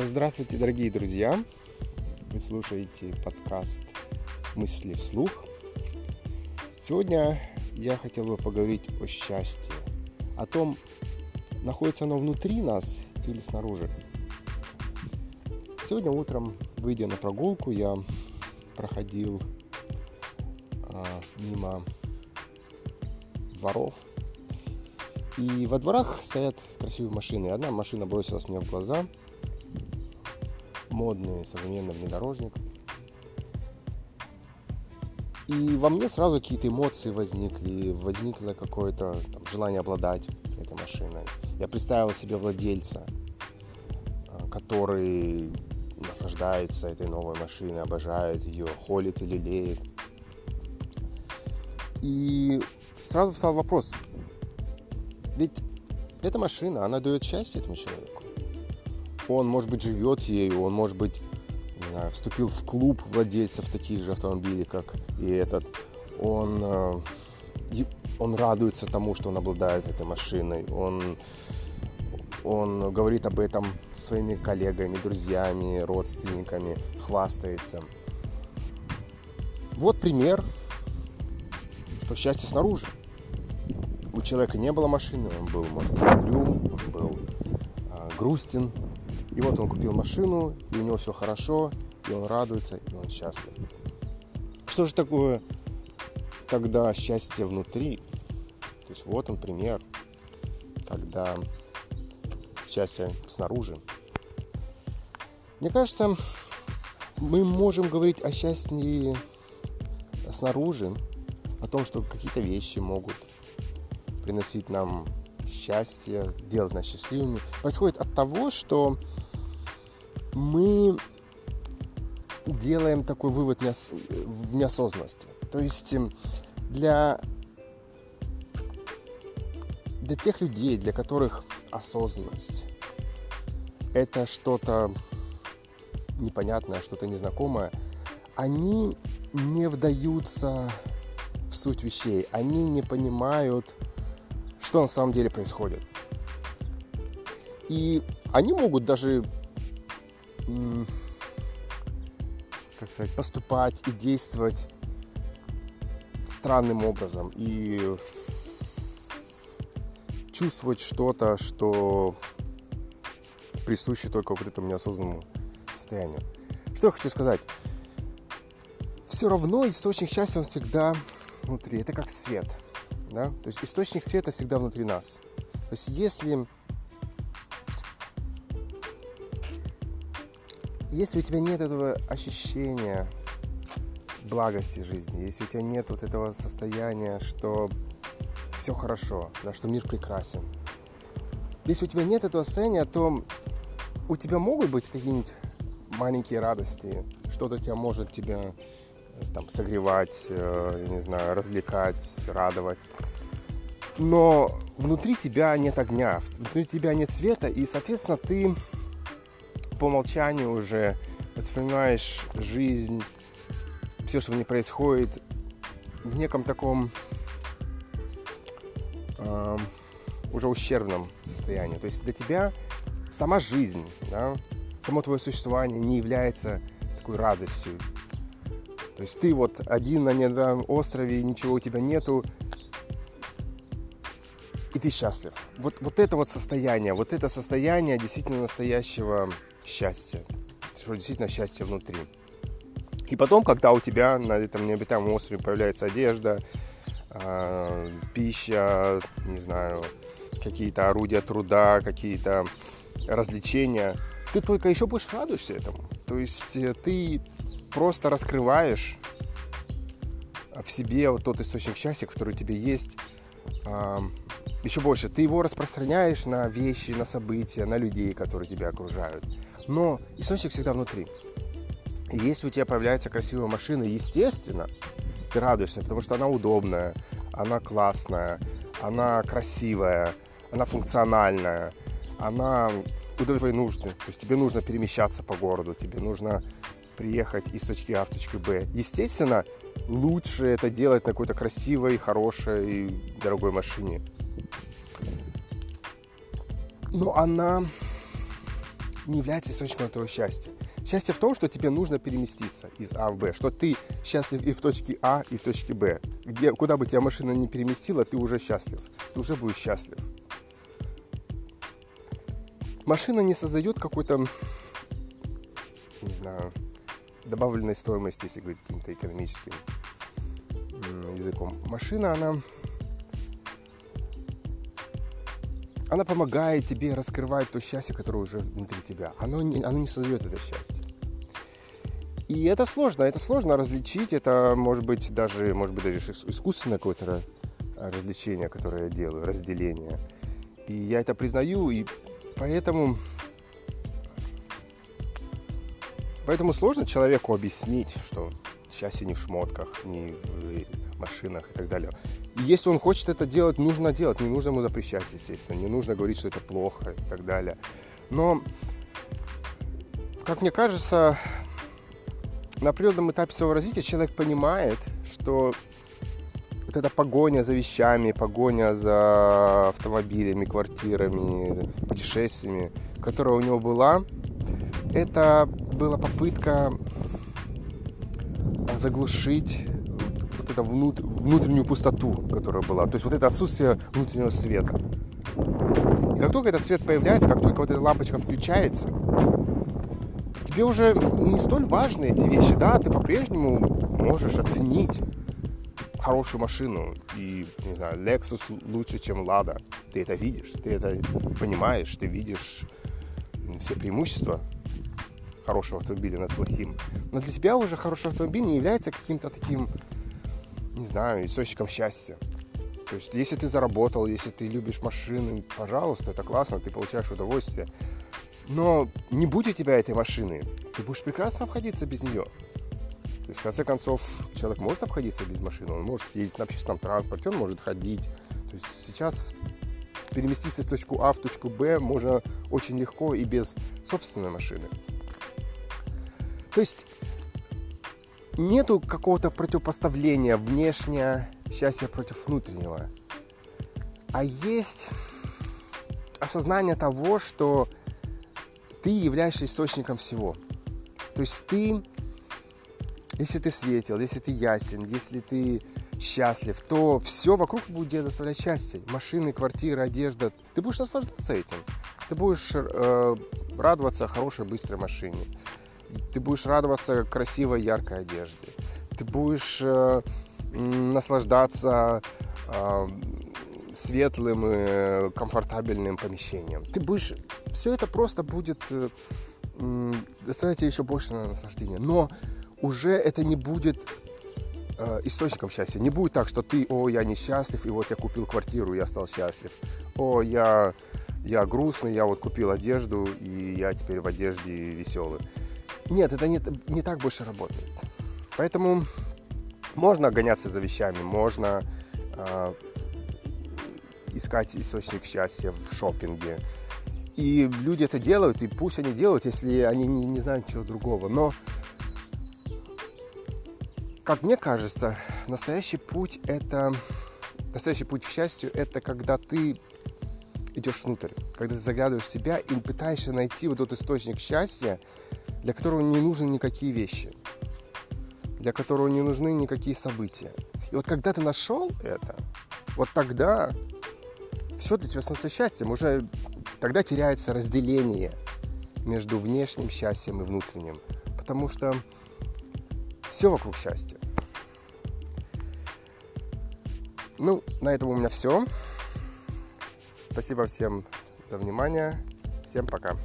Здравствуйте, дорогие друзья! Вы слушаете подкаст «Мысли вслух». Сегодня я хотел бы поговорить о счастье, о том, находится оно внутри нас или снаружи. Сегодня утром, выйдя на прогулку, я проходил а, мимо дворов. И во дворах стоят красивые машины. Одна машина бросилась мне в глаза. Модный современный внедорожник. И во мне сразу какие-то эмоции возникли. Возникло какое-то там, желание обладать этой машиной. Я представил себе владельца, а, который наслаждается этой новой машиной, обожает ее, холит и лелеет. И сразу встал вопрос, ведь эта машина, она дает счастье этому человеку. Он, может быть, живет ею, он, может быть, знаю, вступил в клуб владельцев таких же автомобилей, как и этот. Он, э, он радуется тому, что он обладает этой машиной. Он, он говорит об этом своими коллегами, друзьями, родственниками, хвастается. Вот пример, что счастье снаружи у человека не было машины, он был, может быть, угрюм, он был э, грустен. И вот он купил машину, и у него все хорошо, и он радуется, и он счастлив. Что же такое, когда счастье внутри? То есть вот он пример, когда счастье снаружи. Мне кажется, мы можем говорить о счастье снаружи, о том, что какие-то вещи могут приносить нам счастье, делать нас счастливыми, происходит от того, что мы делаем такой вывод в неосознанности. То есть эм, для, для тех людей, для которых осознанность это что-то непонятное, что-то незнакомое, они не вдаются в суть вещей, они не понимают, что на самом деле происходит. И они могут даже, как сказать, поступать и действовать странным образом и чувствовать что-то, что присуще только вот этому неосознанному состоянию. Что я хочу сказать? Все равно источник счастья, он всегда внутри. Это как свет – да? То есть источник света всегда внутри нас. То есть если, если у тебя нет этого ощущения благости жизни, если у тебя нет вот этого состояния, что все хорошо, да, что мир прекрасен, если у тебя нет этого состояния, то у тебя могут быть какие-нибудь маленькие радости, что-то тебя может тебя там, согревать, э, не знаю, развлекать, радовать. Но внутри тебя нет огня, внутри тебя нет света, и, соответственно, ты по умолчанию уже воспринимаешь жизнь, все, что в ней происходит, в неком таком э, уже ущербном состоянии. То есть для тебя сама жизнь, да, само твое существование не является такой радостью, то есть ты вот один на недавнем острове, ничего у тебя нету, и ты счастлив. Вот, вот это вот состояние, вот это состояние действительно настоящего счастья. Что действительно счастье внутри. И потом, когда у тебя на этом необитаемом острове появляется одежда, э, пища, не знаю, какие-то орудия труда, какие-то развлечения, ты только еще больше радуешься этому. То есть э, ты просто раскрываешь в себе вот тот источник счастья, который у тебя есть, еще больше. Ты его распространяешь на вещи, на события, на людей, которые тебя окружают. Но источник всегда внутри. И если у тебя появляется красивая машина, естественно, ты радуешься, потому что она удобная, она классная, она красивая, она функциональная, она удовлетворяет твои нужды. То есть тебе нужно перемещаться по городу, тебе нужно приехать из точки А в точку Б. Естественно, лучше это делать на какой-то красивой, хорошей, дорогой машине. Но она не является источником твоего счастья. Счастье в том, что тебе нужно переместиться из А в Б, что ты счастлив и в точке А, и в точке Б. Где, куда бы тебя машина не переместила, ты уже счастлив. Ты уже будешь счастлив. Машина не создает какой-то, не знаю, добавленной стоимости, если говорить каким-то экономическим языком. Машина, она она помогает тебе раскрывать то счастье, которое уже внутри тебя. Оно не, оно не создает это счастье. И это сложно, это сложно различить, это может быть даже, может быть даже искусственное какое-то развлечение, которое я делаю, разделение. И я это признаю, и поэтому, поэтому сложно человеку объяснить, что счастье не в шмотках, не в машинах и так далее. И если он хочет это делать, нужно делать. Не нужно ему запрещать, естественно. Не нужно говорить, что это плохо и так далее. Но, как мне кажется, на определенном этапе своего развития человек понимает, что вот эта погоня за вещами, погоня за автомобилями, квартирами, путешествиями, которая у него была, это была попытка заглушить вот эту внут, внутреннюю пустоту, которая была. То есть вот это отсутствие внутреннего света. И как только этот свет появляется, как только вот эта лампочка включается, тебе уже не столь важны эти вещи. Да, ты по-прежнему можешь оценить хорошую машину. И, не знаю, Lexus лучше, чем Lada. Ты это видишь, ты это понимаешь, ты видишь все преимущества хорошего автомобиля над плохим. Но для тебя уже хороший автомобиль не является каким-то таким не знаю, источником счастья. То есть, если ты заработал, если ты любишь машины, пожалуйста, это классно, ты получаешь удовольствие. Но не будет у тебя этой машины, ты будешь прекрасно обходиться без нее. То есть, в конце концов, человек может обходиться без машины, он может ездить на общественном транспорте, он может ходить. То есть сейчас переместиться из точку А в точку Б можно очень легко и без собственной машины. То есть нету какого-то противопоставления внешнее счастье против внутреннего, а есть осознание того, что ты являешься источником всего. То есть ты, если ты светил, если ты ясен, если ты счастлив, то все вокруг будет доставлять счастье. Машины, квартиры, одежда. Ты будешь наслаждаться этим. Ты будешь э, радоваться хорошей, быстрой машине. Ты будешь радоваться красивой, яркой одежде. Ты будешь э, наслаждаться э, светлым и комфортабельным помещением. Ты будешь... Все это просто будет э, доставлять тебе еще больше наслаждения. Но уже это не будет э, источником счастья. Не будет так, что ты, о, я несчастлив, и вот я купил квартиру, я стал счастлив. О, я, я грустный, я вот купил одежду, и я теперь в одежде веселый. Нет, это не, не так больше работает. Поэтому можно гоняться за вещами, можно э, искать источник счастья в шопинге. И люди это делают, и пусть они делают, если они не, не знают ничего другого. Но, как мне кажется, настоящий путь это настоящий путь к счастью это когда ты идешь внутрь, когда ты заглядываешь в себя и пытаешься найти вот этот источник счастья, для которого не нужны никакие вещи, для которого не нужны никакие события. И вот когда ты нашел это, вот тогда все для тебя становится счастьем. Уже тогда теряется разделение между внешним счастьем и внутренним. Потому что все вокруг счастья. Ну, на этом у меня все. Спасибо всем за внимание. Всем пока.